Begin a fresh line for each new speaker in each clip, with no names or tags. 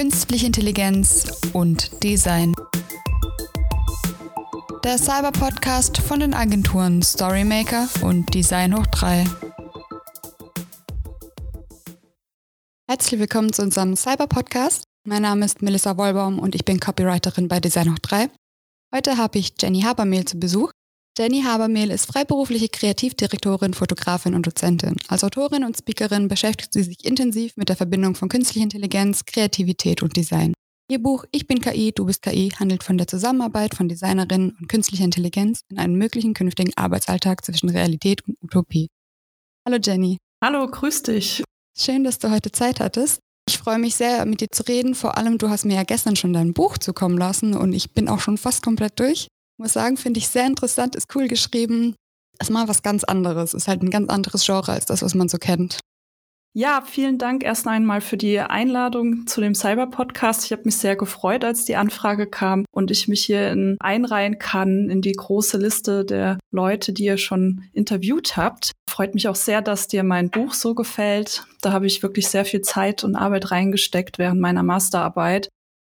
Künstliche Intelligenz und Design. Der Cyber-Podcast von den Agenturen Storymaker und Design Hoch 3. Herzlich willkommen zu unserem Cyber-Podcast. Mein Name ist Melissa Wollbaum und ich bin Copywriterin bei Design Hoch 3. Heute habe ich Jenny Habermehl zu Besuch. Jenny Habermehl ist freiberufliche Kreativdirektorin, Fotografin und Dozentin. Als Autorin und Speakerin beschäftigt sie sich intensiv mit der Verbindung von künstlicher Intelligenz, Kreativität und Design. Ihr Buch Ich bin KI, du bist KI handelt von der Zusammenarbeit von Designerinnen und künstlicher Intelligenz in einem möglichen künftigen Arbeitsalltag zwischen Realität und Utopie. Hallo Jenny.
Hallo, grüß dich.
Schön, dass du heute Zeit hattest. Ich freue mich sehr, mit dir zu reden. Vor allem, du hast mir ja gestern schon dein Buch zukommen lassen und ich bin auch schon fast komplett durch muss sagen, finde ich sehr interessant, ist cool geschrieben. Ist mal was ganz anderes, ist halt ein ganz anderes Genre als das, was man so kennt.
Ja, vielen Dank erst einmal für die Einladung zu dem Cyber-Podcast. Ich habe mich sehr gefreut, als die Anfrage kam und ich mich hier in, einreihen kann in die große Liste der Leute, die ihr schon interviewt habt. Freut mich auch sehr, dass dir mein Buch so gefällt. Da habe ich wirklich sehr viel Zeit und Arbeit reingesteckt während meiner Masterarbeit.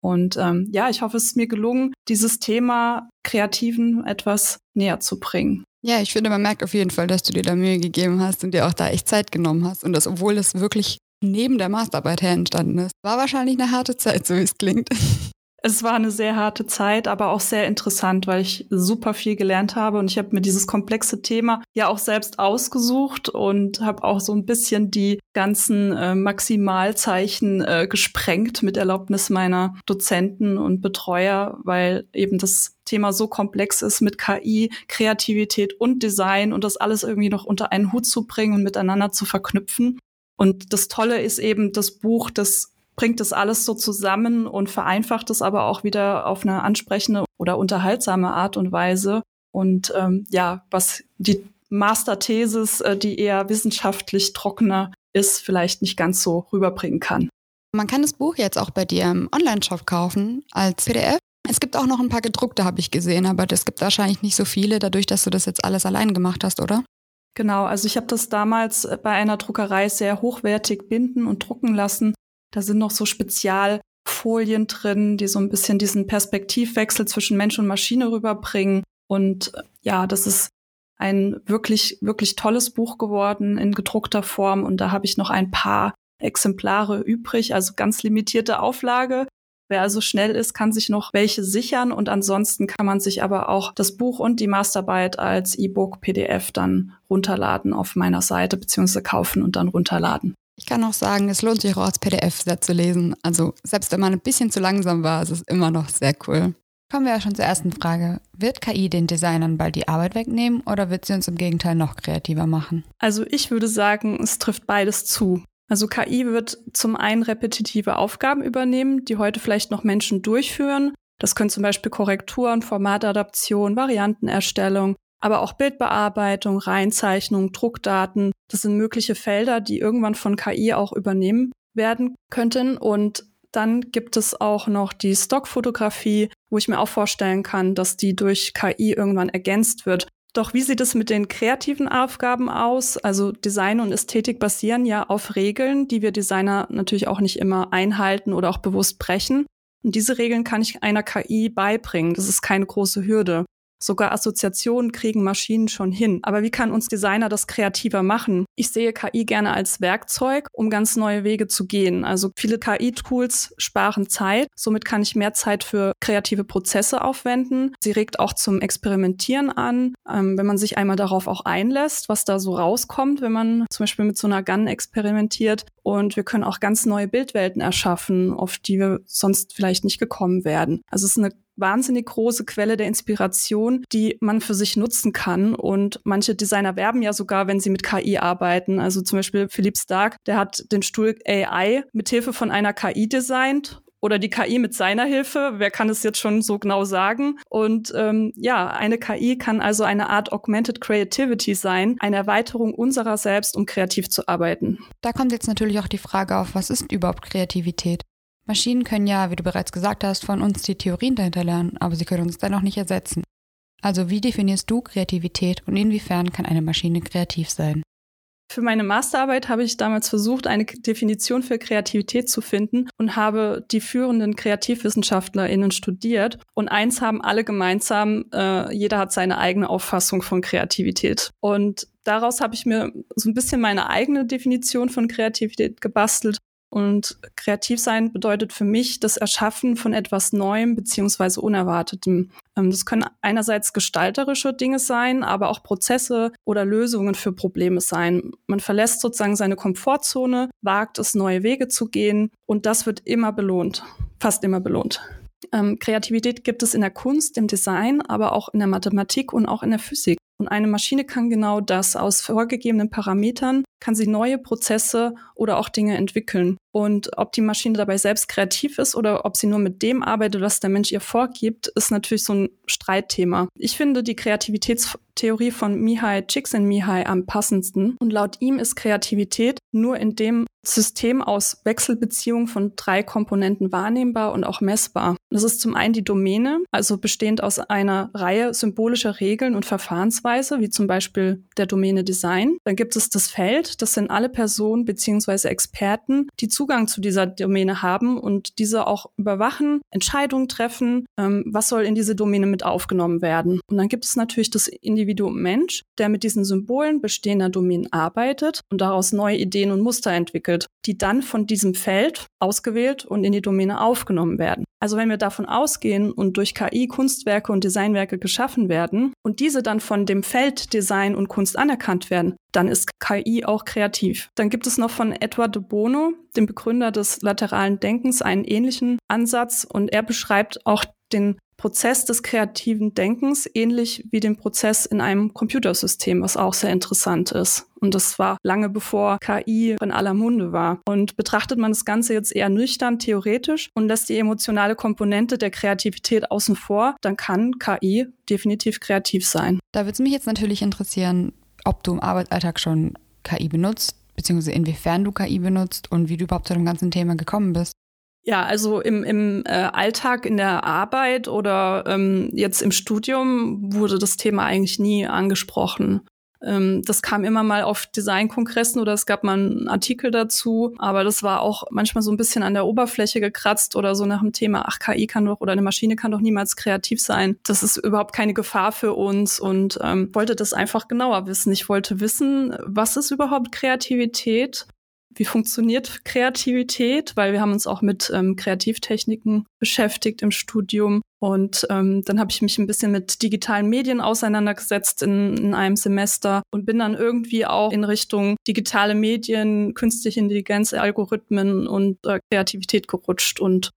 Und ähm, ja, ich hoffe, es ist mir gelungen, dieses Thema Kreativen etwas näher zu bringen.
Ja, ich finde, man merkt auf jeden Fall, dass du dir da Mühe gegeben hast und dir auch da echt Zeit genommen hast. Und das, obwohl es wirklich neben der Masterarbeit her entstanden ist. War wahrscheinlich eine harte Zeit, so wie es klingt.
Es war eine sehr harte Zeit, aber auch sehr interessant, weil ich super viel gelernt habe und ich habe mir dieses komplexe Thema ja auch selbst ausgesucht und habe auch so ein bisschen die ganzen äh, Maximalzeichen äh, gesprengt mit Erlaubnis meiner Dozenten und Betreuer, weil eben das Thema so komplex ist mit KI, Kreativität und Design und das alles irgendwie noch unter einen Hut zu bringen und miteinander zu verknüpfen. Und das Tolle ist eben das Buch, das bringt das alles so zusammen und vereinfacht es aber auch wieder auf eine ansprechende oder unterhaltsame Art und Weise. Und ähm, ja, was die Masterthesis, äh, die eher wissenschaftlich trockener ist, vielleicht nicht ganz so rüberbringen kann.
Man kann das Buch jetzt auch bei dir im Online-Shop kaufen als PDF. Es gibt auch noch ein paar gedruckte, habe ich gesehen, aber es gibt wahrscheinlich nicht so viele, dadurch, dass du das jetzt alles allein gemacht hast, oder?
Genau, also ich habe das damals bei einer Druckerei sehr hochwertig binden und drucken lassen da sind noch so Spezialfolien drin, die so ein bisschen diesen Perspektivwechsel zwischen Mensch und Maschine rüberbringen. Und äh, ja, das ist ein wirklich, wirklich tolles Buch geworden in gedruckter Form. Und da habe ich noch ein paar Exemplare übrig, also ganz limitierte Auflage. Wer also schnell ist, kann sich noch welche sichern und ansonsten kann man sich aber auch das Buch und die Masterarbeit als E-Book PDF dann runterladen auf meiner Seite beziehungsweise kaufen und dann runterladen.
Ich kann auch sagen, es lohnt sich auch als PDF sehr zu lesen. Also selbst wenn man ein bisschen zu langsam war, ist es immer noch sehr cool. Kommen wir ja schon zur ersten Frage. Wird KI den Designern bald die Arbeit wegnehmen oder wird sie uns im Gegenteil noch kreativer machen?
Also ich würde sagen, es trifft beides zu. Also KI wird zum einen repetitive Aufgaben übernehmen, die heute vielleicht noch Menschen durchführen. Das können zum Beispiel Korrekturen, Formatadaption, Variantenerstellung, aber auch Bildbearbeitung, Reinzeichnung, Druckdaten. Das sind mögliche Felder, die irgendwann von KI auch übernehmen werden könnten. Und dann gibt es auch noch die Stockfotografie, wo ich mir auch vorstellen kann, dass die durch KI irgendwann ergänzt wird. Doch wie sieht es mit den kreativen Aufgaben aus? Also Design und Ästhetik basieren ja auf Regeln, die wir Designer natürlich auch nicht immer einhalten oder auch bewusst brechen. Und diese Regeln kann ich einer KI beibringen. Das ist keine große Hürde. Sogar Assoziationen kriegen Maschinen schon hin. Aber wie kann uns Designer das kreativer machen? Ich sehe KI gerne als Werkzeug, um ganz neue Wege zu gehen. Also viele KI-Tools sparen Zeit. Somit kann ich mehr Zeit für kreative Prozesse aufwenden. Sie regt auch zum Experimentieren an, ähm, wenn man sich einmal darauf auch einlässt, was da so rauskommt, wenn man zum Beispiel mit so einer Gun experimentiert. Und wir können auch ganz neue Bildwelten erschaffen, auf die wir sonst vielleicht nicht gekommen werden. Also es ist eine wahnsinnig große Quelle der Inspiration, die man für sich nutzen kann. Und manche Designer werben ja sogar, wenn sie mit KI arbeiten. Also zum Beispiel Philipp Stark, der hat den Stuhl AI mit Hilfe von einer KI designt oder die KI mit seiner Hilfe. Wer kann es jetzt schon so genau sagen? Und ähm, ja, eine KI kann also eine Art Augmented Creativity sein, eine Erweiterung unserer selbst, um kreativ zu arbeiten.
Da kommt jetzt natürlich auch die Frage auf, was ist überhaupt Kreativität? Maschinen können ja, wie du bereits gesagt hast, von uns die Theorien dahinter lernen, aber sie können uns dennoch nicht ersetzen. Also wie definierst du Kreativität und inwiefern kann eine Maschine kreativ sein?
Für meine Masterarbeit habe ich damals versucht, eine Definition für Kreativität zu finden und habe die führenden KreativwissenschaftlerInnen studiert. Und eins haben alle gemeinsam, äh, jeder hat seine eigene Auffassung von Kreativität. Und daraus habe ich mir so ein bisschen meine eigene Definition von Kreativität gebastelt und kreativ sein bedeutet für mich das Erschaffen von etwas Neuem beziehungsweise Unerwartetem. Ähm, das können einerseits gestalterische Dinge sein, aber auch Prozesse oder Lösungen für Probleme sein. Man verlässt sozusagen seine Komfortzone, wagt es, neue Wege zu gehen und das wird immer belohnt, fast immer belohnt. Ähm, Kreativität gibt es in der Kunst, im Design, aber auch in der Mathematik und auch in der Physik. Und eine Maschine kann genau das. Aus vorgegebenen Parametern kann sie neue Prozesse oder auch Dinge entwickeln. Und ob die Maschine dabei selbst kreativ ist oder ob sie nur mit dem arbeitet, was der Mensch ihr vorgibt, ist natürlich so ein Streitthema. Ich finde die Kreativitätstheorie von Mihai Csikszentmihalyi am passendsten. Und laut ihm ist Kreativität nur in dem System aus Wechselbeziehungen von drei Komponenten wahrnehmbar und auch messbar. Das ist zum einen die Domäne, also bestehend aus einer Reihe symbolischer Regeln und Verfahrensweise, wie zum Beispiel der Domäne Design. Dann gibt es das Feld, das sind alle Personen beziehungsweise Experten, die Zugang zu dieser Domäne haben und diese auch überwachen, Entscheidungen treffen, ähm, was soll in diese Domäne mit aufgenommen werden. Und dann gibt es natürlich das Individuum Mensch, der mit diesen Symbolen bestehender Domänen arbeitet und daraus neue Ideen und Muster entwickelt, die dann von diesem Feld ausgewählt und in die Domäne aufgenommen werden. Also wenn wir davon ausgehen und durch KI Kunstwerke und Designwerke geschaffen werden und diese dann von dem Feld Design und Kunst anerkannt werden, dann ist KI auch kreativ. Dann gibt es noch von Edward de Bono, dem Begründer des lateralen Denkens, einen ähnlichen Ansatz und er beschreibt auch den Prozess des kreativen Denkens, ähnlich wie den Prozess in einem Computersystem, was auch sehr interessant ist. Und das war lange bevor KI in aller Munde war. Und betrachtet man das Ganze jetzt eher nüchtern, theoretisch und lässt die emotionale Komponente der Kreativität außen vor, dann kann KI definitiv kreativ sein.
Da würde es mich jetzt natürlich interessieren, ob du im Arbeitsalltag schon KI benutzt, beziehungsweise inwiefern du KI benutzt und wie du überhaupt zu dem ganzen Thema gekommen bist.
Ja, also im, im äh, Alltag, in der Arbeit oder ähm, jetzt im Studium wurde das Thema eigentlich nie angesprochen. Ähm, das kam immer mal auf Designkongressen oder es gab mal einen Artikel dazu, aber das war auch manchmal so ein bisschen an der Oberfläche gekratzt oder so nach dem Thema, ach, KI kann doch oder eine Maschine kann doch niemals kreativ sein. Das ist überhaupt keine Gefahr für uns und ähm, wollte das einfach genauer wissen. Ich wollte wissen, was ist überhaupt Kreativität? Wie funktioniert Kreativität, weil wir haben uns auch mit ähm, Kreativtechniken beschäftigt im Studium. Und ähm, dann habe ich mich ein bisschen mit digitalen Medien auseinandergesetzt in, in einem Semester und bin dann irgendwie auch in Richtung digitale Medien, künstliche Intelligenz, Algorithmen und äh, Kreativität gerutscht und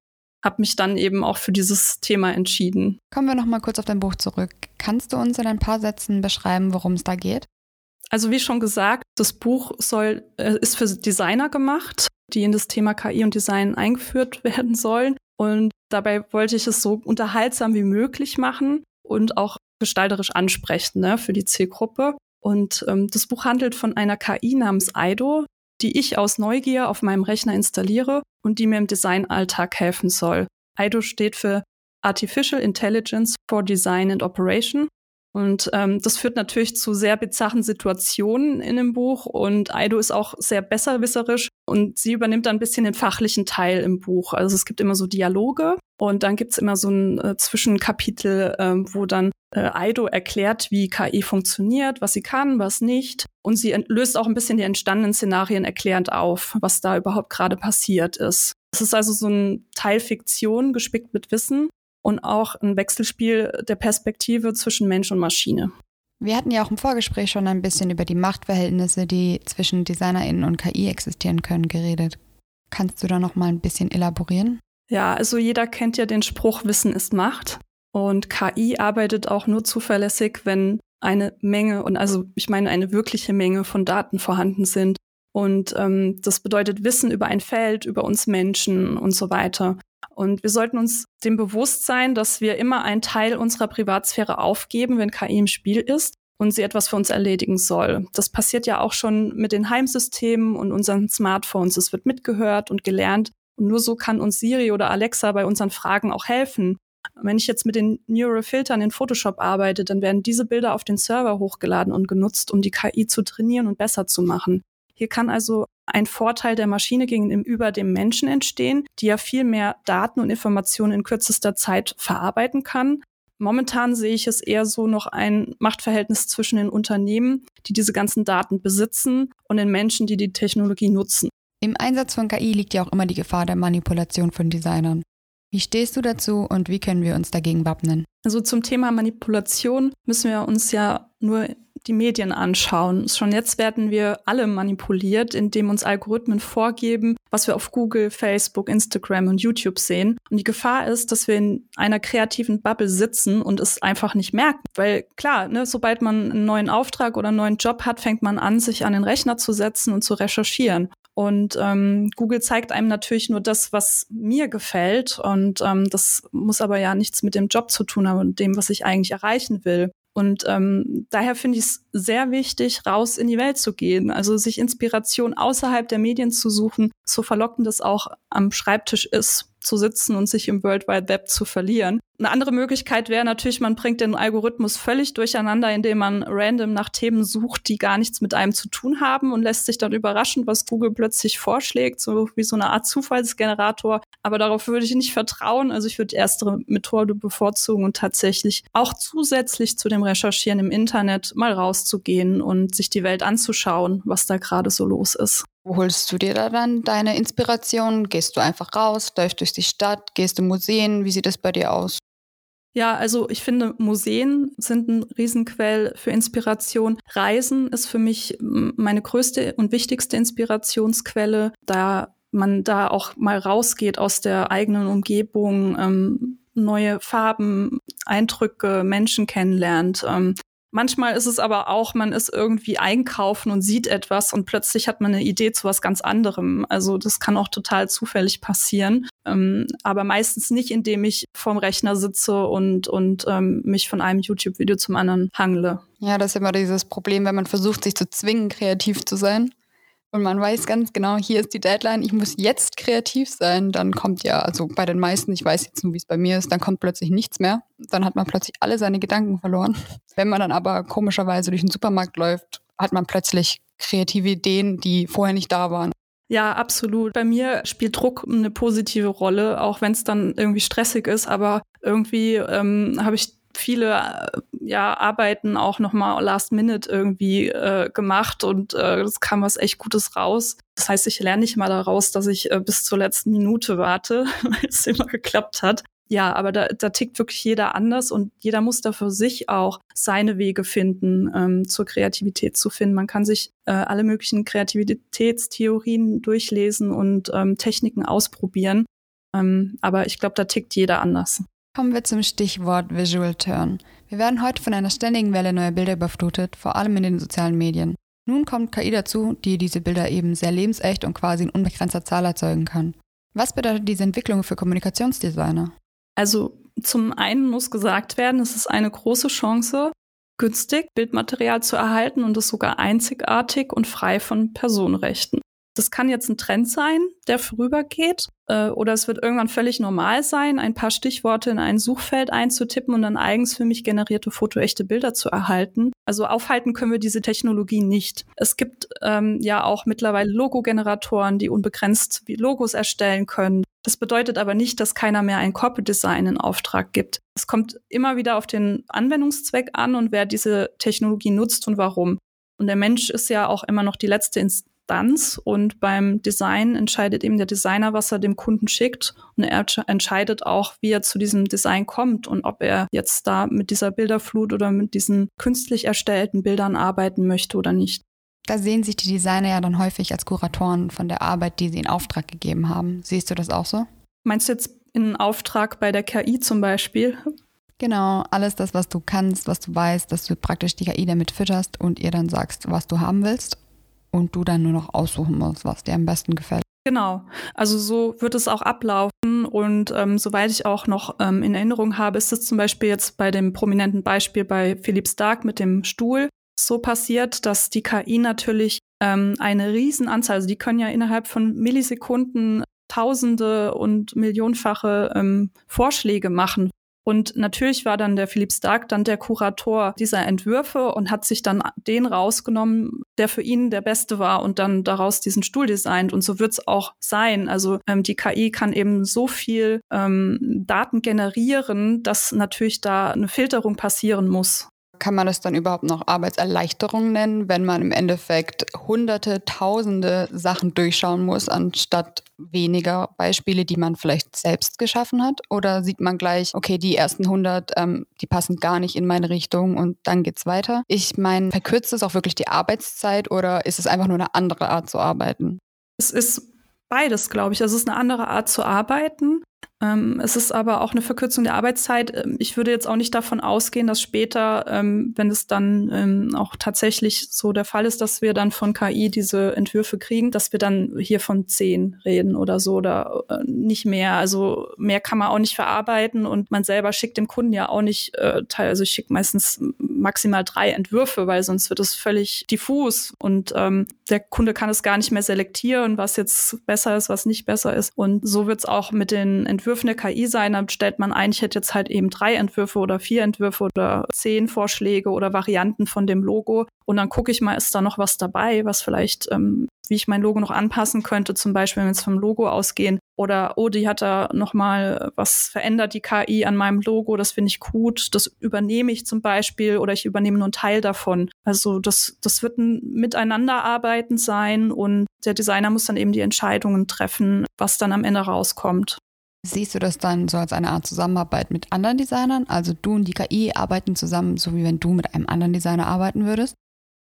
habe mich dann eben auch für dieses Thema entschieden.
Kommen wir noch mal kurz auf dein Buch zurück. Kannst du uns in ein paar Sätzen beschreiben, worum es da geht?
Also wie schon gesagt, das Buch soll, äh, ist für Designer gemacht, die in das Thema KI und Design eingeführt werden sollen. Und dabei wollte ich es so unterhaltsam wie möglich machen und auch gestalterisch ansprechen ne, für die Zielgruppe. Und ähm, das Buch handelt von einer KI namens Aido, die ich aus Neugier auf meinem Rechner installiere und die mir im Designalltag helfen soll. Aido steht für Artificial Intelligence for Design and Operation und ähm, das führt natürlich zu sehr bizarren Situationen in dem Buch. Und Aido ist auch sehr besserwisserisch und sie übernimmt dann ein bisschen den fachlichen Teil im Buch. Also es gibt immer so Dialoge und dann gibt's immer so ein äh, Zwischenkapitel, ähm, wo dann äh, Aido erklärt, wie KI funktioniert, was sie kann, was nicht. Und sie löst auch ein bisschen die entstandenen Szenarien erklärend auf, was da überhaupt gerade passiert ist. Es ist also so ein Teil Fiktion gespickt mit Wissen und auch ein Wechselspiel der Perspektive zwischen Mensch und Maschine.
Wir hatten ja auch im Vorgespräch schon ein bisschen über die Machtverhältnisse, die zwischen DesignerInnen und KI existieren können, geredet. Kannst du da noch mal ein bisschen elaborieren?
Ja, also jeder kennt ja den Spruch, Wissen ist Macht. Und KI arbeitet auch nur zuverlässig, wenn eine Menge, und also ich meine eine wirkliche Menge von Daten vorhanden sind. Und ähm, das bedeutet Wissen über ein Feld, über uns Menschen und so weiter. Und wir sollten uns dem bewusst sein, dass wir immer einen Teil unserer Privatsphäre aufgeben, wenn KI im Spiel ist und sie etwas für uns erledigen soll. Das passiert ja auch schon mit den Heimsystemen und unseren Smartphones. Es wird mitgehört und gelernt. Und nur so kann uns Siri oder Alexa bei unseren Fragen auch helfen. Wenn ich jetzt mit den Neural Filtern in Photoshop arbeite, dann werden diese Bilder auf den Server hochgeladen und genutzt, um die KI zu trainieren und besser zu machen. Hier kann also ein Vorteil der Maschine gegenüber dem Menschen entstehen, die ja viel mehr Daten und Informationen in kürzester Zeit verarbeiten kann. Momentan sehe ich es eher so noch ein Machtverhältnis zwischen den Unternehmen, die diese ganzen Daten besitzen, und den Menschen, die die Technologie nutzen.
Im Einsatz von KI liegt ja auch immer die Gefahr der Manipulation von Designern. Wie stehst du dazu und wie können wir uns dagegen wappnen?
Also zum Thema Manipulation müssen wir uns ja nur die Medien anschauen. Schon jetzt werden wir alle manipuliert, indem uns Algorithmen vorgeben, was wir auf Google, Facebook, Instagram und YouTube sehen. Und die Gefahr ist, dass wir in einer kreativen Bubble sitzen und es einfach nicht merken. Weil klar, ne, sobald man einen neuen Auftrag oder einen neuen Job hat, fängt man an, sich an den Rechner zu setzen und zu recherchieren. Und ähm, Google zeigt einem natürlich nur das, was mir gefällt. Und ähm, das muss aber ja nichts mit dem Job zu tun haben und dem, was ich eigentlich erreichen will. Und ähm, daher finde ich es sehr wichtig, raus in die Welt zu gehen, also sich Inspiration außerhalb der Medien zu suchen, so verlockend es auch am Schreibtisch ist zu sitzen und sich im World Wide Web zu verlieren. Eine andere Möglichkeit wäre natürlich, man bringt den Algorithmus völlig durcheinander, indem man random nach Themen sucht, die gar nichts mit einem zu tun haben und lässt sich dann überraschen, was Google plötzlich vorschlägt, so wie so eine Art Zufallsgenerator. Aber darauf würde ich nicht vertrauen. Also ich würde die erste Methode bevorzugen und tatsächlich auch zusätzlich zu dem Recherchieren im Internet mal rauszugehen und sich die Welt anzuschauen, was da gerade so los ist.
Wo holst du dir da dann deine Inspiration? Gehst du einfach raus, läufst durch die Stadt, gehst in Museen? Wie sieht es bei dir aus?
Ja, also ich finde, Museen sind ein Riesenquell für Inspiration. Reisen ist für mich meine größte und wichtigste Inspirationsquelle, da man da auch mal rausgeht aus der eigenen Umgebung, ähm, neue Farben, Eindrücke, Menschen kennenlernt. Ähm, Manchmal ist es aber auch, man ist irgendwie einkaufen und sieht etwas und plötzlich hat man eine Idee zu was ganz anderem. Also das kann auch total zufällig passieren. Ähm, aber meistens nicht, indem ich vorm Rechner sitze und, und ähm, mich von einem YouTube-Video zum anderen hangle.
Ja, das ist immer dieses Problem, wenn man versucht, sich zu zwingen, kreativ zu sein und man weiß ganz genau, hier ist die Deadline, ich muss jetzt kreativ sein, dann kommt ja, also bei den meisten, ich weiß jetzt nur, wie es bei mir ist, dann kommt plötzlich nichts mehr. Dann hat man plötzlich alle seine Gedanken verloren. Wenn man dann aber komischerweise durch den Supermarkt läuft, hat man plötzlich kreative Ideen, die vorher nicht da waren.
Ja, absolut. Bei mir spielt Druck eine positive Rolle, auch wenn es dann irgendwie stressig ist. Aber irgendwie ähm, habe ich viele äh, ja, Arbeiten auch nochmal last minute irgendwie äh, gemacht und äh, es kam was echt Gutes raus. Das heißt, ich lerne nicht mal daraus, dass ich äh, bis zur letzten Minute warte, weil es immer geklappt hat. Ja, aber da, da tickt wirklich jeder anders und jeder muss da für sich auch seine Wege finden, ähm, zur Kreativität zu finden. Man kann sich äh, alle möglichen Kreativitätstheorien durchlesen und ähm, Techniken ausprobieren. Ähm, aber ich glaube, da tickt jeder anders.
Kommen wir zum Stichwort Visual Turn. Wir werden heute von einer ständigen Welle neuer Bilder überflutet, vor allem in den sozialen Medien. Nun kommt KI dazu, die diese Bilder eben sehr lebensecht und quasi in unbegrenzter Zahl erzeugen kann. Was bedeutet diese Entwicklung für Kommunikationsdesigner?
Also zum einen muss gesagt werden, es ist eine große Chance, günstig Bildmaterial zu erhalten und es sogar einzigartig und frei von Personenrechten. Das kann jetzt ein Trend sein, der vorübergeht, äh, oder es wird irgendwann völlig normal sein, ein paar Stichworte in ein Suchfeld einzutippen und dann eigens für mich generierte fotoechte Bilder zu erhalten. Also aufhalten können wir diese Technologie nicht. Es gibt ähm, ja auch mittlerweile Logo-Generatoren, die unbegrenzt wie Logos erstellen können. Das bedeutet aber nicht, dass keiner mehr ein Corporate Design in Auftrag gibt. Es kommt immer wieder auf den Anwendungszweck an und wer diese Technologie nutzt und warum. Und der Mensch ist ja auch immer noch die letzte Instanz und beim Design entscheidet eben der Designer, was er dem Kunden schickt und er entscheidet auch, wie er zu diesem Design kommt und ob er jetzt da mit dieser Bilderflut oder mit diesen künstlich erstellten Bildern arbeiten möchte oder nicht.
Da sehen sich die Designer ja dann häufig als Kuratoren von der Arbeit, die sie in Auftrag gegeben haben. Siehst du das auch so?
Meinst du jetzt in Auftrag bei der KI zum Beispiel?
Genau, alles das, was du kannst, was du weißt, dass du praktisch die KI damit fütterst und ihr dann sagst, was du haben willst und du dann nur noch aussuchen musst, was dir am besten gefällt.
Genau, also so wird es auch ablaufen und ähm, soweit ich auch noch ähm, in Erinnerung habe, ist es zum Beispiel jetzt bei dem prominenten Beispiel bei Philipp Stark mit dem Stuhl so passiert, dass die KI natürlich ähm, eine Riesenanzahl, also die können ja innerhalb von Millisekunden Tausende und Millionenfache ähm, Vorschläge machen Und natürlich war dann der Philipp Stark dann der Kurator dieser Entwürfe und hat sich dann den rausgenommen, der für ihn der beste war und dann daraus diesen Stuhl designt. Und so wird es auch sein. Also ähm, die KI kann eben so viel ähm, Daten generieren, dass natürlich da eine Filterung passieren muss.
Kann man das dann überhaupt noch Arbeitserleichterung nennen, wenn man im Endeffekt hunderte, tausende Sachen durchschauen muss, anstatt weniger Beispiele, die man vielleicht selbst geschaffen hat? Oder sieht man gleich, okay, die ersten 100, ähm, die passen gar nicht in meine Richtung und dann geht's weiter? Ich meine, verkürzt es auch wirklich die Arbeitszeit oder ist es einfach nur eine andere Art zu arbeiten?
Es ist beides, glaube ich. Also es ist eine andere Art zu arbeiten. Ähm, es ist aber auch eine Verkürzung der Arbeitszeit. Ähm, ich würde jetzt auch nicht davon ausgehen, dass später, ähm, wenn es dann auch tatsächlich so der Fall ist, dass wir dann von KI diese Entwürfe kriegen, dass wir dann hier von zehn reden oder so oder äh, nicht mehr. Also mehr kann man auch nicht verarbeiten und man selber schickt dem Kunden ja auch nicht äh, teil. Also ich schicke meistens maximal drei Entwürfe, weil sonst wird es völlig diffus und ähm, der Kunde kann es gar nicht mehr selektieren, was jetzt besser ist, was nicht besser ist. Und so wird es auch mit den Entwürfen der KI sein. Dann stellt man ein, ich hätte jetzt halt eben drei Entwürfe oder vier Entwürfe oder zehn Vorschläge oder Varianten von dem Logo. Und dann gucke ich mal, ist da noch was dabei, was vielleicht, ähm, wie ich mein Logo noch anpassen könnte, zum Beispiel, wenn wir jetzt vom Logo ausgehen. Oder, oh, die hat da noch mal was verändert, die KI an meinem Logo, das finde ich gut, das übernehme ich zum Beispiel oder ich übernehme nur einen Teil davon. Also das, das wird ein Miteinanderarbeiten sein und der Designer muss dann eben die Entscheidungen treffen, was dann am Ende rauskommt.
Siehst du das dann so als eine Art Zusammenarbeit mit anderen Designern? Also du und die KI arbeiten zusammen, so wie wenn du mit einem anderen Designer arbeiten würdest?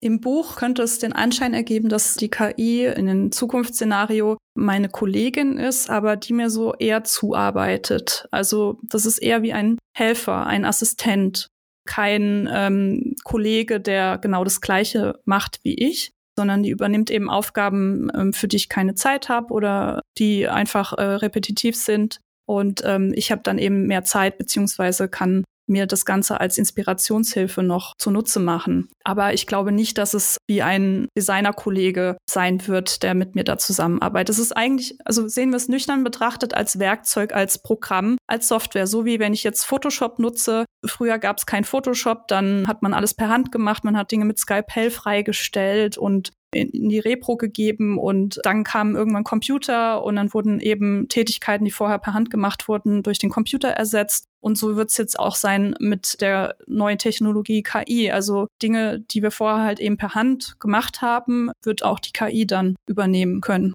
Im Buch könnte es den Anschein ergeben, dass die KI in einem Zukunftsszenario meine Kollegin ist, aber die mir so eher zuarbeitet. Also das ist eher wie ein Helfer, ein Assistent, kein ähm, Kollege, der genau das Gleiche macht wie ich, sondern die übernimmt eben Aufgaben, ähm, für die ich keine Zeit habe oder die einfach äh, repetitiv sind. Und ähm, ich habe dann eben mehr Zeit beziehungsweise kann mir das Ganze als Inspirationshilfe noch zunutze machen. Aber ich glaube nicht, dass es wie ein Designerkollege sein wird, der mit mir da zusammenarbeitet. Es ist eigentlich, also sehen wir es nüchtern betrachtet als Werkzeug, als Programm, als Software. So wie wenn ich jetzt Photoshop nutze. Früher gab es kein Photoshop, dann hat man alles per Hand gemacht, man hat Dinge mit Skype freigestellt und in die Repro gegeben und dann kamen irgendwann Computer und dann wurden eben Tätigkeiten, die vorher per Hand gemacht wurden, durch den Computer ersetzt. Und so wird es jetzt auch sein mit der neuen Technologie KI. Also Dinge, die wir vorher halt eben per Hand gemacht haben, wird auch die KI dann übernehmen können.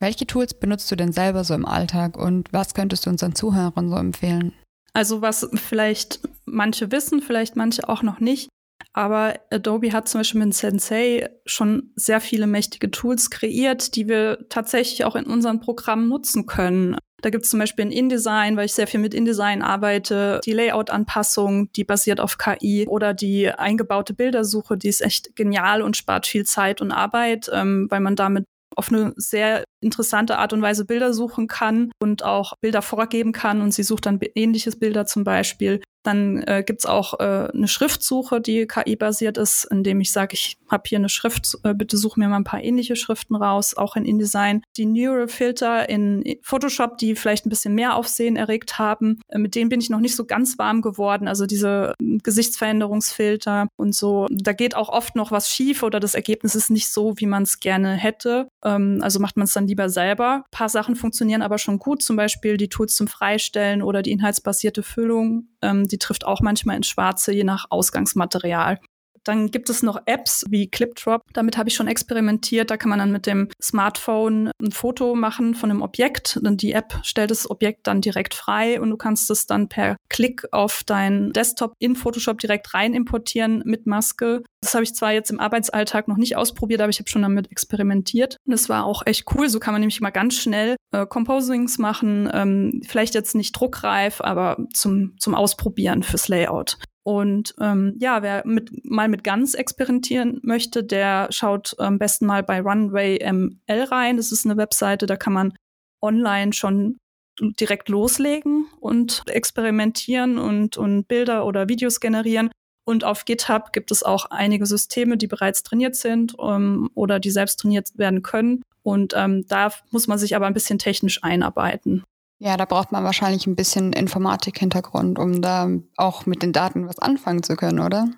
Welche Tools benutzt du denn selber so im Alltag und was könntest du unseren Zuhörern so empfehlen?
Also was vielleicht manche wissen, vielleicht manche auch noch nicht. Aber Adobe hat zum Beispiel mit Sensei schon sehr viele mächtige Tools kreiert, die wir tatsächlich auch in unseren Programmen nutzen können. Da gibt es zum Beispiel ein InDesign, weil ich sehr viel mit InDesign arbeite, die Layout-Anpassung, die basiert auf KI oder die eingebaute Bildersuche, die ist echt genial und spart viel Zeit und Arbeit, ähm, weil man damit auf eine sehr interessante Art und Weise Bilder suchen kann und auch Bilder vorgeben kann und sie sucht dann ähnliches Bilder zum Beispiel. Dann äh, gibt's auch äh, eine Schriftsuche, die KI-basiert ist, indem ich sage, ich habe hier eine Schrift, äh, bitte such mir mal ein paar ähnliche Schriften raus, auch in InDesign. Die Neural Filter in Photoshop, die vielleicht ein bisschen mehr Aufsehen erregt haben, äh, mit denen bin ich noch nicht so ganz warm geworden. Also diese äh, Gesichtsveränderungsfilter und so. Da geht auch oft noch was schief oder das Ergebnis ist nicht so, wie man es gerne hätte. Ähm, also macht man es dann lieber selber. Ein paar Sachen funktionieren aber schon gut, zum Beispiel die Tools zum Freistellen oder die inhaltsbasierte Füllung. Ähm, die trifft auch manchmal ins Schwarze, je nach Ausgangsmaterial. Dann gibt es noch Apps wie ClipDrop. Damit habe ich schon experimentiert. Da kann man dann mit dem Smartphone ein Foto machen von einem Objekt. Dann die App stellt das Objekt dann direkt frei und du kannst es dann per Klick auf deinen Desktop in Photoshop direkt rein importieren mit Maske. Das habe ich zwar jetzt im Arbeitsalltag noch nicht ausprobiert, aber ich habe schon damit experimentiert. Und das war auch echt cool. So kann man nämlich mal ganz schnell äh, Composings machen. Ähm, vielleicht jetzt nicht druckreif, aber zum, zum Ausprobieren fürs Layout. Und ähm, ja, wer mit, mal mit Guns experimentieren möchte, der schaut am besten mal bei Runway ML rein. Das ist eine Webseite, da kann man online schon direkt loslegen und experimentieren und, und Bilder oder Videos generieren. Und auf GitHub gibt es auch einige Systeme, die bereits trainiert sind ähm, oder die selbst trainiert werden können. Und ähm, da muss man sich aber ein bisschen technisch einarbeiten.
Ja, da braucht man wahrscheinlich ein bisschen Informatik-Hintergrund, um da auch mit den Daten was anfangen zu können, oder?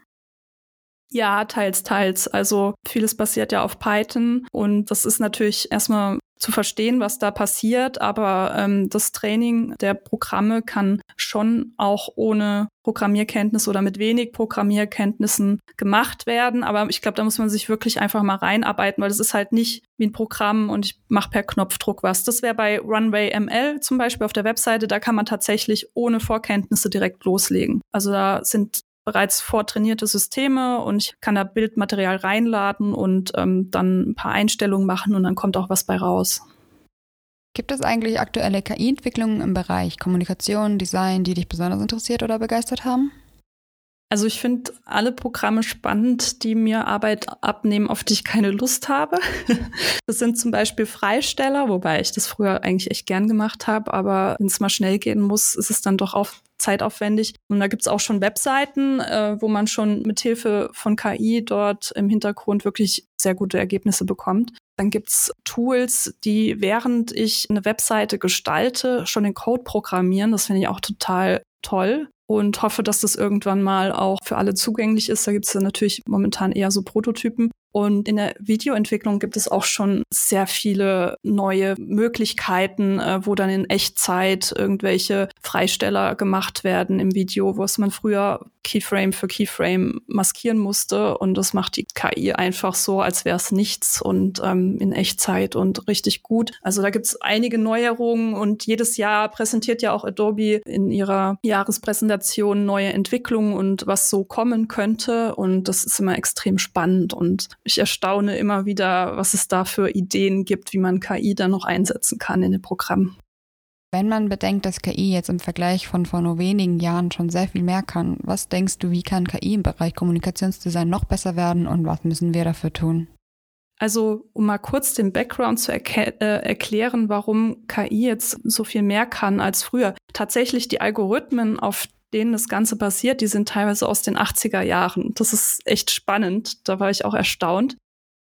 Ja, teils, teils. Also vieles basiert ja auf Python und das ist natürlich erstmal zu verstehen, was da passiert, aber ähm, das Training der Programme kann schon auch ohne Programmierkenntnis oder mit wenig Programmierkenntnissen gemacht werden. Aber ich glaube, da muss man sich wirklich einfach mal reinarbeiten, weil das ist halt nicht wie ein Programm und ich mache per Knopfdruck was. Das wäre bei Runway ML zum Beispiel auf der Webseite, da kann man tatsächlich ohne Vorkenntnisse direkt loslegen. Also da sind bereits vortrainierte Systeme und ich kann da Bildmaterial reinladen und ähm, dann ein paar Einstellungen machen und dann kommt auch was bei raus.
Gibt es eigentlich aktuelle KI-Entwicklungen im Bereich Kommunikation, Design, die dich besonders interessiert oder begeistert haben?
Also ich finde alle Programme spannend, die mir Arbeit abnehmen, auf die ich keine Lust habe. Das sind zum Beispiel Freisteller, wobei ich das früher eigentlich echt gern gemacht habe, aber wenn es mal schnell gehen muss, ist es dann doch auch zeitaufwendig. Und da gibt es auch schon Webseiten, äh, wo man schon mit Hilfe von KI dort im Hintergrund wirklich sehr gute Ergebnisse bekommt. Dann gibt es Tools, die während ich eine Webseite gestalte, schon den Code programmieren. Das finde ich auch total toll und hoffe, dass das irgendwann mal auch für alle zugänglich ist. Da gibt es natürlich momentan eher so Prototypen. Und in der Videoentwicklung gibt es auch schon sehr viele neue Möglichkeiten, äh, wo dann in Echtzeit irgendwelche Freisteller gemacht werden im Video, was man früher Keyframe für Keyframe maskieren musste. Und das macht die KI einfach so, als wäre es nichts und ähm, in Echtzeit und richtig gut. Also da gibt es einige Neuerungen und jedes Jahr präsentiert ja auch Adobe in ihrer Jahrespräsentation neue Entwicklungen und was so kommen könnte. Und das ist immer extrem spannend und ich erstaune immer wieder, was es da für Ideen gibt, wie man KI dann noch einsetzen kann in den Programmen.
Wenn man bedenkt, dass KI jetzt im Vergleich von vor nur wenigen Jahren schon sehr viel mehr kann, was denkst du, wie kann KI im Bereich Kommunikationsdesign noch besser werden und was müssen wir dafür tun?
Also, um mal kurz den Background zu äh, erklären, warum KI jetzt so viel mehr kann als früher. Tatsächlich die Algorithmen, auf denen das Ganze basiert, die sind teilweise aus den 80er Jahren. Das ist echt spannend. Da war ich auch erstaunt.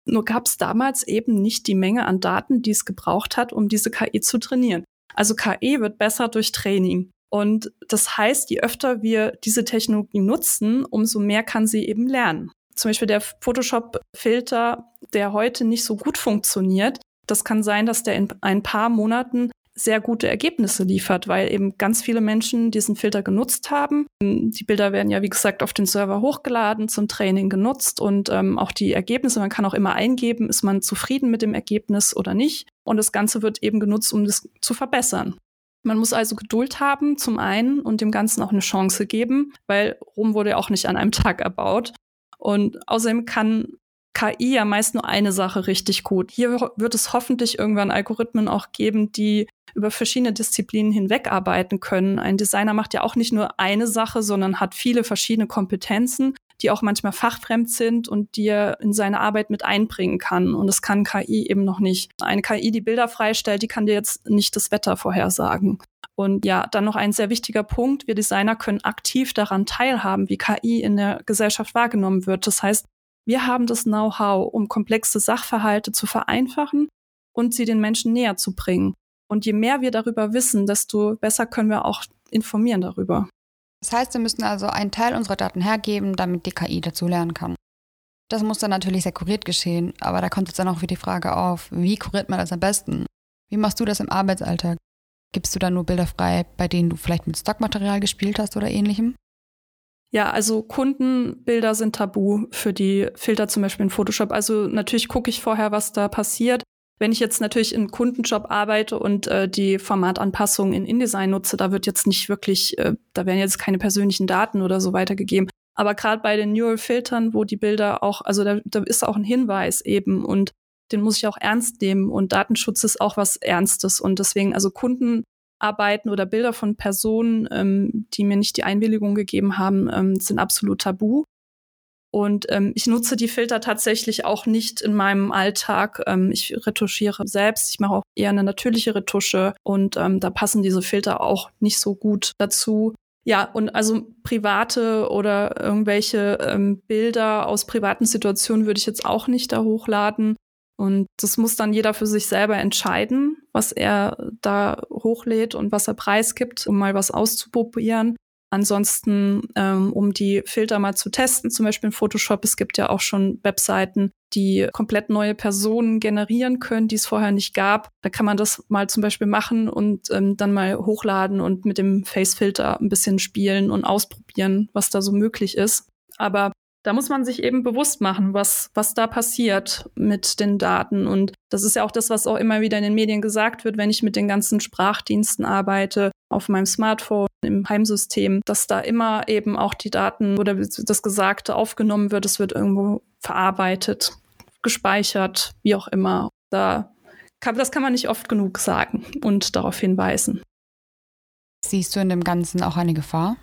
Nur gab es damals eben nicht die Menge an Daten, die es gebraucht hat, um diese KI zu trainieren. Also KI wird besser durch Training. Und das heißt, je öfter wir diese Technologie nutzen, umso mehr kann sie eben lernen. Zum Beispiel der Photoshop-Filter, der heute nicht so gut funktioniert, das kann sein, dass der in ein paar Monaten sehr gute Ergebnisse liefert, weil eben ganz viele Menschen diesen Filter genutzt haben. Die Bilder werden ja, wie gesagt, auf den Server hochgeladen, zum Training genutzt und ähm, auch die Ergebnisse, man kann auch immer eingeben, ist man zufrieden mit dem Ergebnis oder nicht. Und das Ganze wird eben genutzt, um das zu verbessern. Man muss also Geduld haben, zum einen, und dem Ganzen auch eine Chance geben, weil Rom wurde ja auch nicht an einem Tag erbaut. Und außerdem kann KI ja meist nur eine Sache richtig gut. Hier wird es hoffentlich irgendwann Algorithmen auch geben, die über verschiedene Disziplinen hinweg arbeiten können. Ein Designer macht ja auch nicht nur eine Sache, sondern hat viele verschiedene Kompetenzen, die auch manchmal fachfremd sind und die er in seine Arbeit mit einbringen kann. Und das kann KI eben noch nicht. Eine KI, die Bilder freistellt, die kann dir jetzt nicht das Wetter vorhersagen. Und ja, dann noch ein sehr wichtiger Punkt. Wir Designer können aktiv daran teilhaben, wie KI in der Gesellschaft wahrgenommen wird. Das heißt, wir haben das Know-how, um komplexe Sachverhalte zu vereinfachen und sie den Menschen näher zu bringen. Und je mehr wir darüber wissen, desto besser können wir auch informieren darüber.
Das heißt, wir müssen also einen Teil unserer Daten hergeben, damit die KI dazu lernen kann. Das muss dann natürlich sehr kuriert geschehen, aber da kommt jetzt dann auch wieder die Frage auf, wie kuriert man das am besten? Wie machst du das im Arbeitsalltag? Gibst du da nur Bilder frei, bei denen du vielleicht mit Stockmaterial gespielt hast oder ähnlichem?
Ja, also Kundenbilder sind tabu für die Filter zum Beispiel in Photoshop. Also natürlich gucke ich vorher, was da passiert. Wenn ich jetzt natürlich in Kundenjob arbeite und äh, die Formatanpassungen in InDesign nutze, da wird jetzt nicht wirklich, äh, da werden jetzt keine persönlichen Daten oder so weitergegeben. Aber gerade bei den Neural-Filtern, wo die Bilder auch, also da, da ist auch ein Hinweis eben und den muss ich auch ernst nehmen und Datenschutz ist auch was Ernstes und deswegen, also Kunden Arbeiten oder Bilder von Personen, ähm, die mir nicht die Einwilligung gegeben haben, ähm, sind absolut tabu. Und ähm, ich nutze die Filter tatsächlich auch nicht in meinem Alltag. Ähm, ich retuschiere selbst. Ich mache auch eher eine natürliche Retusche und ähm, da passen diese Filter auch nicht so gut dazu. Ja, und also private oder irgendwelche ähm, Bilder aus privaten Situationen würde ich jetzt auch nicht da hochladen. Und das muss dann jeder für sich selber entscheiden, was er da hochlädt und was er preisgibt, um mal was auszuprobieren. Ansonsten, ähm, um die Filter mal zu testen, zum Beispiel in Photoshop, es gibt ja auch schon Webseiten, die komplett neue Personen generieren können, die es vorher nicht gab. Da kann man das mal zum Beispiel machen und ähm, dann mal hochladen und mit dem Face-Filter ein bisschen spielen und ausprobieren, was da so möglich ist. Aber da muss man sich eben bewusst machen, was, was da passiert mit den Daten. Und das ist ja auch das, was auch immer wieder in den Medien gesagt wird, wenn ich mit den ganzen Sprachdiensten arbeite, auf meinem Smartphone, im Heimsystem, dass da immer eben auch die Daten oder das Gesagte aufgenommen wird, es wird irgendwo verarbeitet, gespeichert, wie auch immer. Da kann, das kann man nicht oft genug sagen und darauf hinweisen.
Siehst du in dem Ganzen auch eine Gefahr?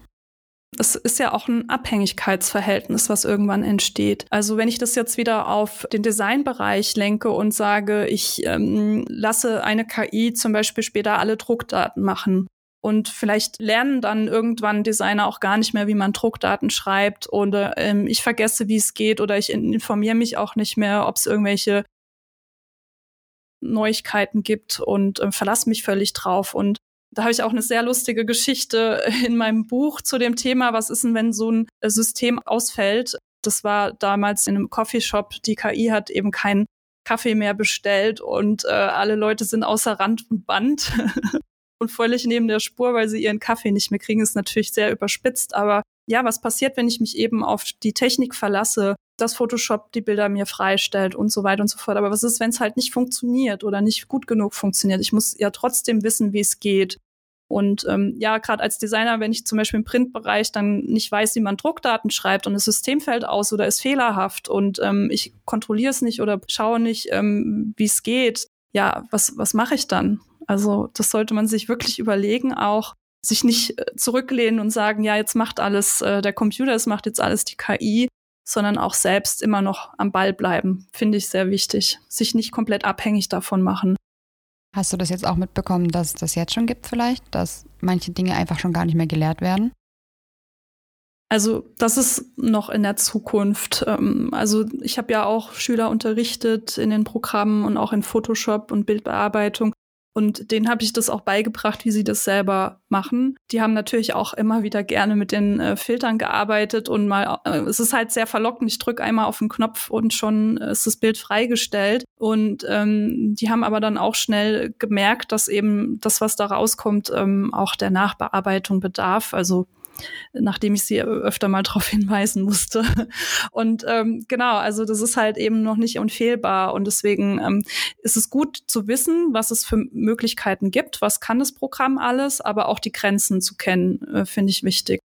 Es ist ja auch ein Abhängigkeitsverhältnis, was irgendwann entsteht. Also wenn ich das jetzt wieder auf den Designbereich lenke und sage, ich ähm, lasse eine KI zum Beispiel später alle Druckdaten machen, und vielleicht lernen dann irgendwann Designer auch gar nicht mehr, wie man Druckdaten schreibt oder ähm, ich vergesse, wie es geht oder ich informiere mich auch nicht mehr, ob es irgendwelche Neuigkeiten gibt und äh, verlasse mich völlig drauf. Und da habe ich auch eine sehr lustige Geschichte in meinem Buch zu dem Thema, was ist denn, wenn so ein äh, System ausfällt? Das war damals in einem Coffeeshop. Die KI hat eben keinen Kaffee mehr bestellt und äh, alle Leute sind außer Rand und Band und völlig neben der Spur, weil sie ihren Kaffee nicht mehr kriegen, ist natürlich sehr überspitzt. Aber ja, was passiert, wenn ich mich eben auf die Technik verlasse, dass Photoshop die Bilder mir freistellt und so weiter und so fort. Aber was ist, wenn es halt nicht funktioniert oder nicht gut genug funktioniert? Ich muss ja trotzdem wissen, wie es geht. Und ähm, ja, gerade als Designer, wenn ich zum Beispiel im Printbereich dann nicht weiß, wie man Druckdaten schreibt und das System fällt aus oder ist fehlerhaft und ähm, ich kontrolliere es nicht oder schaue nicht, ähm, wie es geht, ja, was, was mache ich dann? Also das sollte man sich wirklich überlegen, auch sich nicht äh, zurücklehnen und sagen, ja, jetzt macht alles äh, der Computer, es macht jetzt alles die KI, sondern auch selbst immer noch am Ball bleiben, finde ich sehr wichtig. Sich nicht komplett abhängig davon machen.
Hast du das jetzt auch mitbekommen, dass es das jetzt schon gibt vielleicht, dass manche Dinge einfach schon gar nicht mehr gelehrt werden?
Also das ist noch in der Zukunft. Ähm, also ich habe ja auch Schüler unterrichtet in den Programmen und auch in Photoshop und Bildbearbeitung. Und denen habe ich das auch beigebracht, wie sie das selber machen. Die haben natürlich auch immer wieder gerne mit den äh, Filtern gearbeitet und mal, äh, es ist halt sehr verlockend. Ich drücke einmal auf den Knopf und schon ist das Bild freigestellt. Und ähm, die haben aber dann auch schnell gemerkt, dass eben das, was da rauskommt, ähm, auch der Nachbearbeitung bedarf. Also nachdem ich sie öfter mal darauf hinweisen musste. Und ähm, genau, also das ist halt eben noch nicht unfehlbar. Und deswegen ähm, ist es gut zu wissen, was es für Möglichkeiten gibt, was kann das Programm alles, aber auch die Grenzen zu kennen, äh, finde ich wichtig.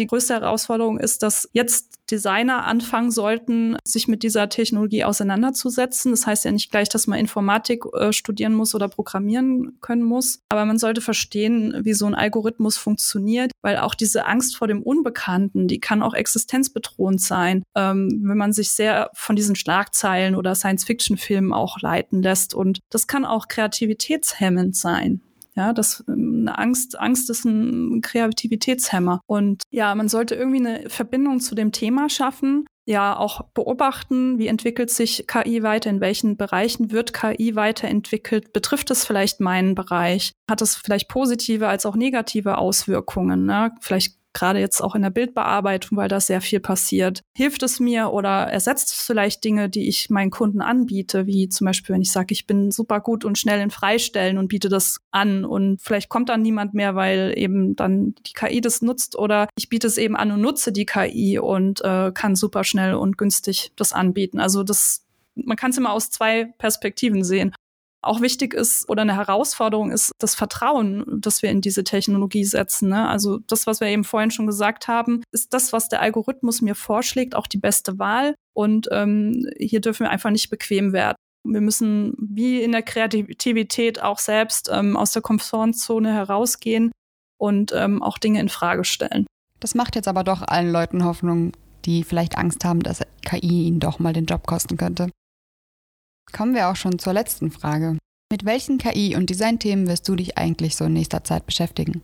Die größte Herausforderung ist, dass jetzt Designer anfangen sollten, sich mit dieser Technologie auseinanderzusetzen. Das heißt ja nicht gleich, dass man Informatik äh, studieren muss oder programmieren können muss, aber man sollte verstehen, wie so ein Algorithmus funktioniert, weil auch diese Angst vor dem Unbekannten, die kann auch existenzbedrohend sein, ähm, wenn man sich sehr von diesen Schlagzeilen oder Science-Fiction-Filmen auch leiten lässt. Und das kann auch kreativitätshemmend sein. Ja, das ähm, eine Angst, Angst ist ein Kreativitätshemmer. Und ja, man sollte irgendwie eine Verbindung zu dem Thema schaffen. Ja, auch beobachten, wie entwickelt sich KI weiter, in welchen Bereichen wird KI weiterentwickelt, betrifft es vielleicht meinen Bereich, hat es vielleicht positive als auch negative Auswirkungen. Ne? Vielleicht gerade jetzt auch in der Bildbearbeitung, weil da sehr viel passiert. Hilft es mir oder ersetzt es vielleicht Dinge, die ich meinen Kunden anbiete, wie zum Beispiel, wenn ich sage, ich bin super gut und schnell in Freistellen und biete das an und vielleicht kommt dann niemand mehr, weil eben dann die KI das nutzt oder ich biete es eben an und nutze die KI und äh, kann super schnell und günstig das anbieten. Also das man kann es immer aus zwei Perspektiven sehen auch wichtig ist oder eine Herausforderung ist das Vertrauen, das wir in diese Technologie setzen. Ne? Also das, was wir eben vorhin schon gesagt haben, ist das, was der Algorithmus mir vorschlägt, auch die beste Wahl. Und ähm, hier dürfen wir einfach nicht bequem werden. Wir müssen wie in der Kreativität auch selbst ähm, aus der Komfortzone herausgehen und ähm, auch Dinge in Frage stellen.
Das macht jetzt aber doch allen Leuten Hoffnung, die vielleicht Angst haben, dass KI ihnen doch mal den Job kosten könnte. Kommen wir auch schon zur letzten Frage. Mit welchen KI- und Designthemen wirst du dich eigentlich so in nächster Zeit beschäftigen?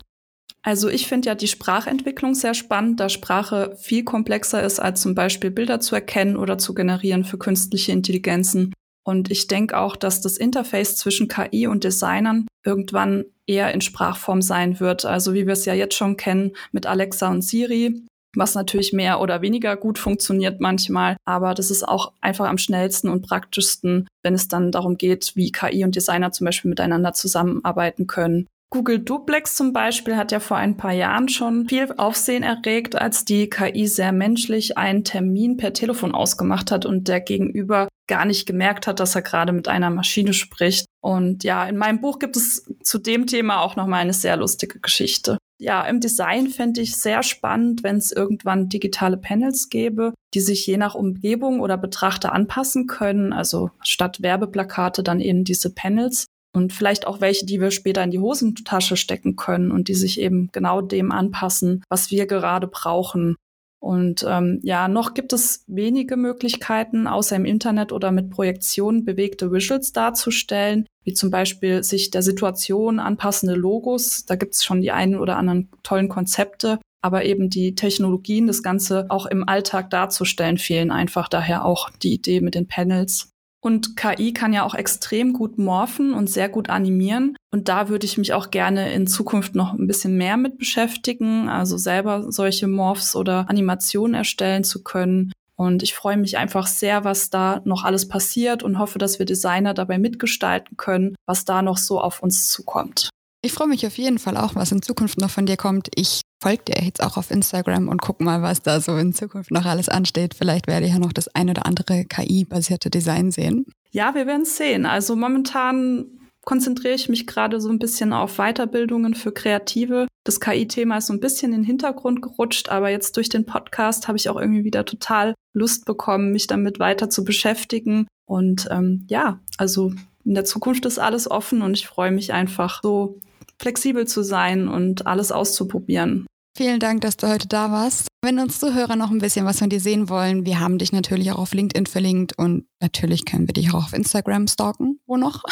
Also ich finde ja die Sprachentwicklung sehr spannend, da Sprache viel komplexer ist, als zum Beispiel Bilder zu erkennen oder zu generieren für künstliche Intelligenzen. Und ich denke auch, dass das Interface zwischen KI und Designern irgendwann eher in Sprachform sein wird. Also wie wir es ja jetzt schon kennen mit Alexa und Siri, was natürlich mehr oder weniger gut funktioniert manchmal. Aber das ist auch einfach am schnellsten und praktischsten, wenn es dann darum geht, wie KI und Designer zum Beispiel miteinander zusammenarbeiten können. Google Duplex zum Beispiel hat ja vor ein paar Jahren schon viel Aufsehen erregt, als die KI sehr menschlich einen Termin per Telefon ausgemacht hat und der Gegenüber gar nicht gemerkt hat, dass er gerade mit einer Maschine spricht. Und ja, in meinem Buch gibt es zu dem Thema auch noch mal eine sehr lustige Geschichte. Ja, im Design fände ich sehr spannend, wenn es irgendwann digitale Panels gäbe, die sich je nach Umgebung oder Betrachter anpassen können. Also statt Werbeplakate dann eben diese Panels und vielleicht auch welche, die wir später in die Hosentasche stecken können und die sich eben genau dem anpassen, was wir gerade brauchen. Und ähm, ja, noch gibt es wenige Möglichkeiten, außer im Internet oder mit Projektionen bewegte Visuals darzustellen, wie zum Beispiel sich der Situation anpassende Logos. Da gibt es schon die einen oder anderen tollen Konzepte, aber eben die Technologien, das Ganze auch im Alltag darzustellen, fehlen einfach daher auch die Idee mit den Panels. Und KI kann ja auch extrem gut morphen und sehr gut animieren. Und da würde ich mich auch gerne in Zukunft noch ein bisschen mehr mit beschäftigen, also selber solche Morphs oder Animationen erstellen zu können. Und ich freue mich einfach sehr, was da noch alles passiert und hoffe, dass wir Designer dabei mitgestalten können, was da noch so auf uns zukommt.
Ich freue mich auf jeden Fall auch, was in Zukunft noch von dir kommt. Ich folge dir jetzt auch auf Instagram und guck mal, was da so in Zukunft noch alles ansteht. Vielleicht werde ich ja noch das ein oder andere KI-basierte Design sehen.
Ja, wir werden es sehen. Also momentan konzentriere ich mich gerade so ein bisschen auf Weiterbildungen für Kreative. Das KI-Thema ist so ein bisschen in den Hintergrund gerutscht, aber jetzt durch den Podcast habe ich auch irgendwie wieder total Lust bekommen, mich damit weiter zu beschäftigen. Und ähm, ja, also in der Zukunft ist alles offen und ich freue mich einfach so flexibel zu sein und alles auszuprobieren.
Vielen Dank, dass du heute da warst. Wenn uns Zuhörer noch ein bisschen was von dir sehen wollen, wir haben dich natürlich auch auf LinkedIn verlinkt und natürlich können wir dich auch auf Instagram stalken. Wo noch?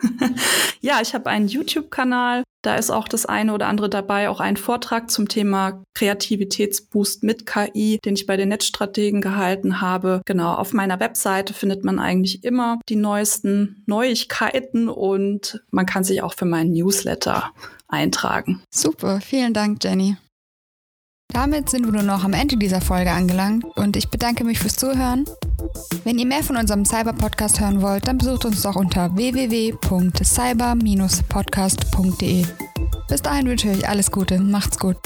ja, ich habe einen YouTube-Kanal. Da ist auch das eine oder andere dabei, auch ein Vortrag zum Thema Kreativitätsboost mit KI, den ich bei den Netzstrategen gehalten habe. Genau, auf meiner Webseite findet man eigentlich immer die neuesten Neuigkeiten und man kann sich auch für meinen Newsletter eintragen.
Super, vielen Dank, Jenny. Damit sind wir nur noch am Ende dieser Folge angelangt und ich bedanke mich fürs Zuhören. Wenn ihr mehr von unserem Cyber-Podcast hören wollt, dann besucht uns doch unter www.cyber-podcast.de. Bis dahin wünsche ich euch alles Gute, macht's gut.